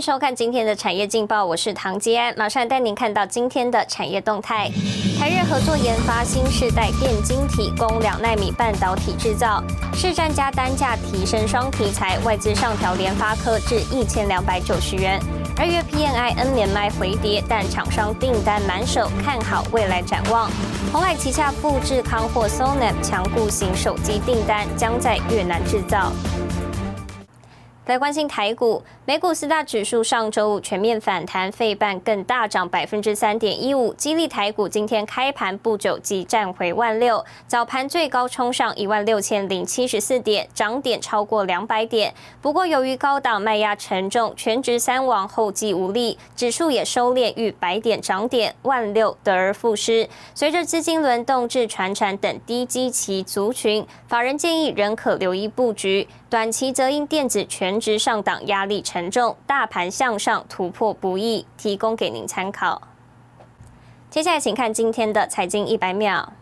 收看今天的产业劲报，我是唐吉安，马上带您看到今天的产业动态。台日合作研发新世代电晶体，供两纳米半导体制造，市占加单价提升双题材，外资上调联发科至一千两百九十元。二月 PNI N 连麦回跌，但厂商订单满手，看好未来展望。红海旗下富智康或 Sonam 强固型手机订单将在越南制造。来关心台股，美股四大指数上周五全面反弹，费半更大涨百分之三点一五，激励台股今天开盘不久即站回万六，早盘最高冲上一万六千零七十四点，涨点超过两百点。不过由于高档卖压沉重，全职三王后继无力，指数也收敛逾百点涨点，万六得而复失。随着资金轮动至船产等低基期族群，法人建议仍可留意布局。短期则因电子全值上档压力沉重，大盘向上突破不易，提供给您参考。接下来，请看今天的财经一百秒。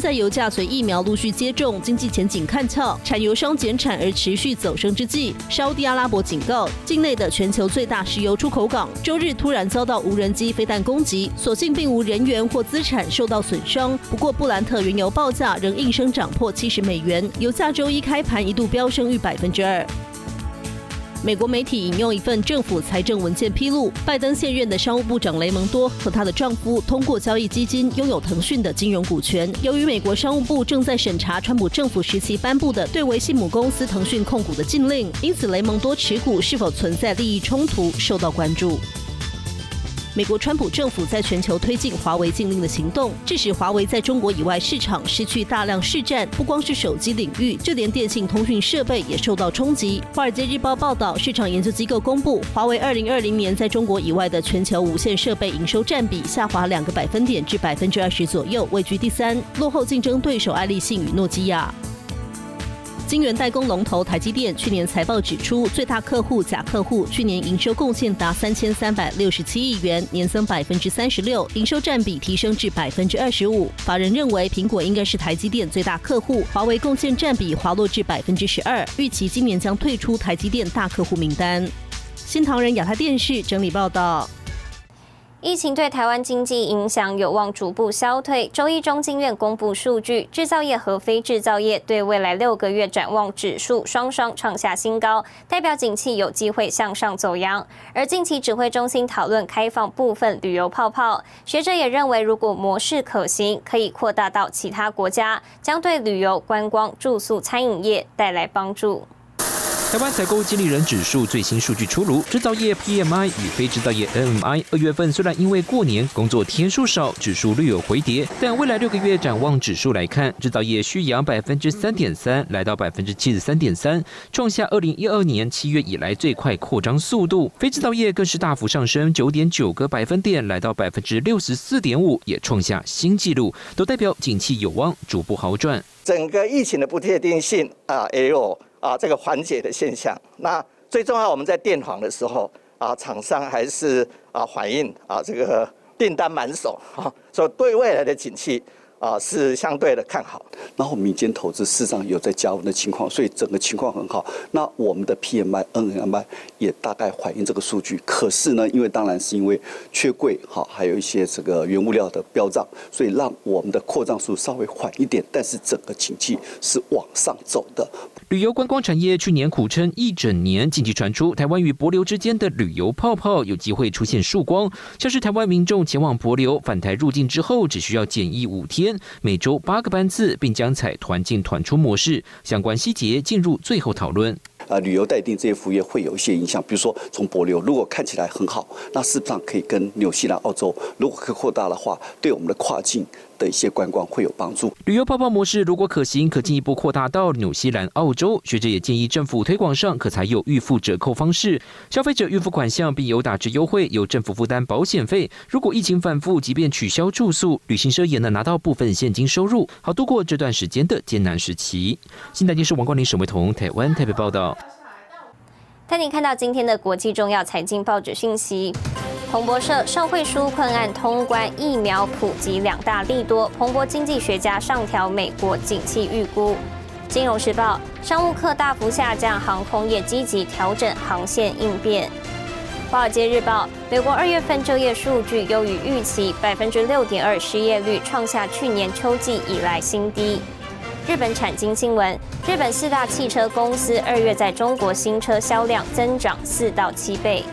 在油价随疫苗陆续接种、经济前景看俏、产油商减产而持续走升之际，沙地阿拉伯警告，境内的全球最大石油出口港周日突然遭到无人机飞弹攻击，所幸并无人员或资产受到损伤。不过，布兰特原油报价仍应声涨破七十美元，油价周一开盘一度飙升逾百分之二。美国媒体引用一份政府财政文件披露，拜登现任的商务部长雷蒙多和她的丈夫通过交易基金拥有腾讯的金融股权。由于美国商务部正在审查川普政府时期颁布的对维系母公司腾讯控股的禁令，因此雷蒙多持股是否存在利益冲突受到关注。美国川普政府在全球推进华为禁令的行动，致使华为在中国以外市场失去大量市占。不光是手机领域，就连电信通讯设备也受到冲击。华尔街日报报道，市场研究机构公布，华为二零二零年在中国以外的全球无线设备营收占比下滑两个百分点至百分之二十左右，位居第三，落后竞争对手爱立信与诺基亚。晶圆代工龙头台积电去年财报指出，最大客户假客户去年营收贡献达三千三百六十七亿元，年增百分之三十六，营收占比提升至百分之二十五。法人认为，苹果应该是台积电最大客户，华为贡献占比滑落至百分之十二，预期今年将退出台积电大客户名单。新唐人亚太电视整理报道。疫情对台湾经济影响有望逐步消退。周一中经院公布数据，制造业和非制造业对未来六个月展望指数双双创下新高，代表景气有机会向上走扬。而近期指挥中心讨论开放部分旅游泡泡，学者也认为，如果模式可行，可以扩大到其他国家，将对旅游、观光、住宿、餐饮业带来帮助。台湾采购经理人指数最新数据出炉，制造业 PMI 与非制造业 NMI 二月份虽然因为过年工作天数少，指数略有回跌，但未来六个月展望指数来看，制造业续扬百分之三点三，来到百分之七十三点三，创下二零一二年七月以来最快扩张速度。非制造业更是大幅上升九点九个百分点，来到百分之六十四点五，也创下新纪录，都代表景气有望逐步好转。整个疫情的不确定性啊，也有。啊，这个缓解的现象，那最重要，我们在电访的时候啊，厂商还是啊反映啊这个订单满手啊，所以对未来的景气。啊，是相对的看好。然后民间投资市场有在加温的情况，所以整个情况很好。那我们的 PMI、NMI 也大概反映这个数据。可是呢，因为当然是因为缺柜，好，还有一些这个原物料的飙涨，所以让我们的扩张数稍微缓一点。但是整个经济是往上走的。旅游观光产业去年苦撑一整年，近期传出台湾与博流之间的旅游泡泡有机会出现曙光，像是台湾民众前往博流返台入境之后，只需要检疫五天。每周八个班次，并将采团进团出模式，相关细节进入最后讨论。啊，旅游待定这些服务业会有一些影响，比如说从博流，如果看起来很好，那事实上可以跟纽西兰、澳洲，如果可扩大的话，对我们的跨境。的一些观光会有帮助。旅游泡泡模式如果可行，可进一步扩大到纽西兰、澳洲。学者也建议政府推广上可采有预付折扣方式，消费者预付款项并有打折优惠，由政府负担保险费。如果疫情反复，即便取消住宿，旅行社也能拿到部分现金收入，好度过这段时间的艰难时期。新台电视王冠林、沈伟彤，台湾台北报道。带您看到今天的国际重要财经报纸信息。彭博社社会纾困案通关，疫苗普及两大利多。彭博经济学家上调美国景气预估。金融时报商务客大幅下降，航空业积极调整航线应变。华尔街日报美国二月份就业数据优于预期，百分之六点二失业率创下去年秋季以来新低。日本产经新闻：日本四大汽车公司二月在中国新车销量增长四到七倍。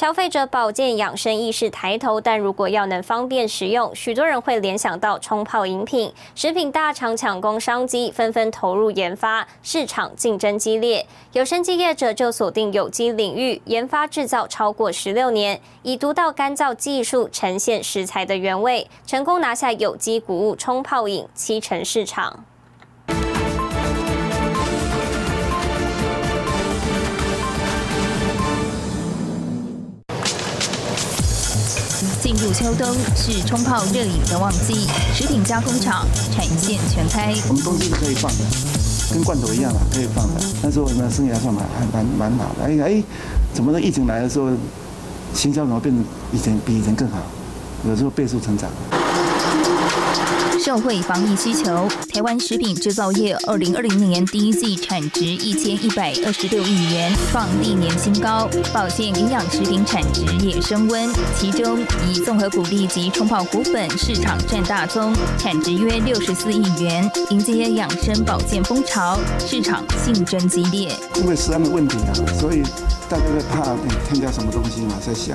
消费者保健养生意识抬头，但如果要能方便食用，许多人会联想到冲泡饮品。食品大厂抢攻商机，纷纷投入研发，市场竞争激烈。有生机业者就锁定有机领域，研发制造超过十六年，以独到干燥技术呈现食材的原味，成功拿下有机谷物冲泡饮七成市场。入秋冬是冲泡热饮的旺季，食品加工厂产线全开。我们东西是可以放的，跟罐头一样嘛，可以放的。那时候呢，生意还算蛮还蛮蛮好的。哎哎，怎么的？疫情来的时候，行销怎么变以前比以前更好？有时候倍数成长。社会防疫需求，台湾食品制造业二零二零年第一季产值一千一百二十六亿元，创历年新高。保健营养食品产值也升温，其中以综合谷粒及冲泡谷粉市场占大宗，产值约六十四亿元，迎接养生保健风潮，市场竞争激烈。因为食安的问题啊，所以大家在怕添加什么东西嘛，在香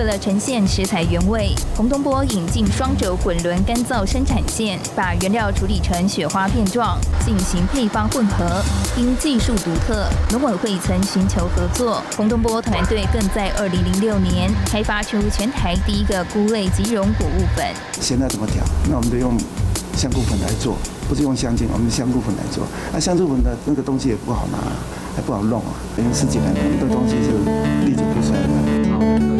为了呈现食材原味，洪东波引进双轴滚轮干燥生产线，把原料处理成雪花片状，进行配方混合。因技术独特，农委会曾寻求合作，洪东波团队更在2006年开发出全台第一个菇类即溶谷物粉。现在怎么调？那我们就用。香菇粉来做，不是用香精，我们香菇粉来做。那香菇粉的那个东西也不好拿，还不好弄啊。等于十几年，很多东西是历久不衰的。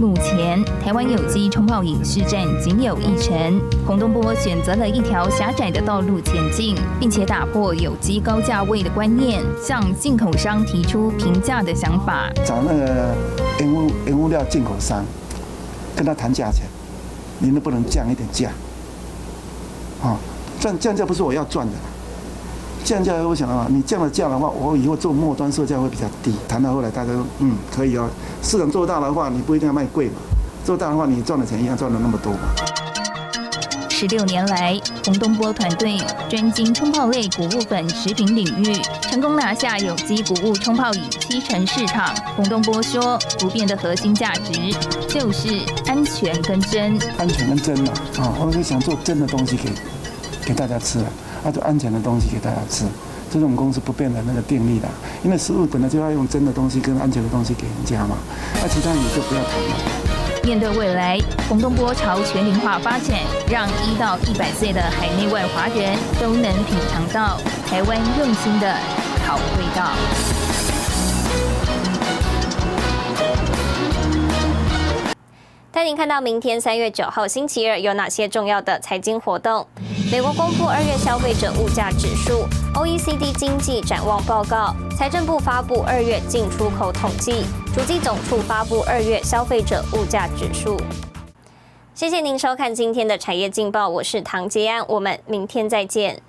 目前台湾有机冲泡饮市占仅有一成。洪东波选择了一条狭窄的道路前进，并且打破有机高价位的观念，向进口商提出平价的想法。找那个原物原物料进口商，跟他谈价钱，你能不能降一点价？啊？降降价不是我要赚的，降价我想啊，你降了价的话，我以后做末端售价会比较低。谈到后来，大家都嗯可以哦，市场做大的话，你不一定要卖贵嘛，做大的话，你赚的钱一样赚了那么多嘛。十六年来，洪东波团队专精冲泡类谷物粉食品领域，成功拿下有机谷物冲泡饮七成市场。洪东波说，不变的核心价值就是安全跟真。安全跟真嘛，啊，我是想做真的东西给。给大家吃了，啊，就安全的东西给大家吃，这是我们公司不变的那个定力的。因为食物本来就要用真的东西跟安全的东西给人家嘛，那其他你就不要谈了。面对未来，洪东波朝全龄化发展，让一到一百岁的海内外华人都能品尝到台湾用心的好味道。带您看到明天三月九号星期二有哪些重要的财经活动。美国公布二月消费者物价指数，OECD 经济展望报告，财政部发布二月进出口统计，主机总处发布二月消费者物价指数。谢谢您收看今天的产业劲报，我是唐杰安，我们明天再见。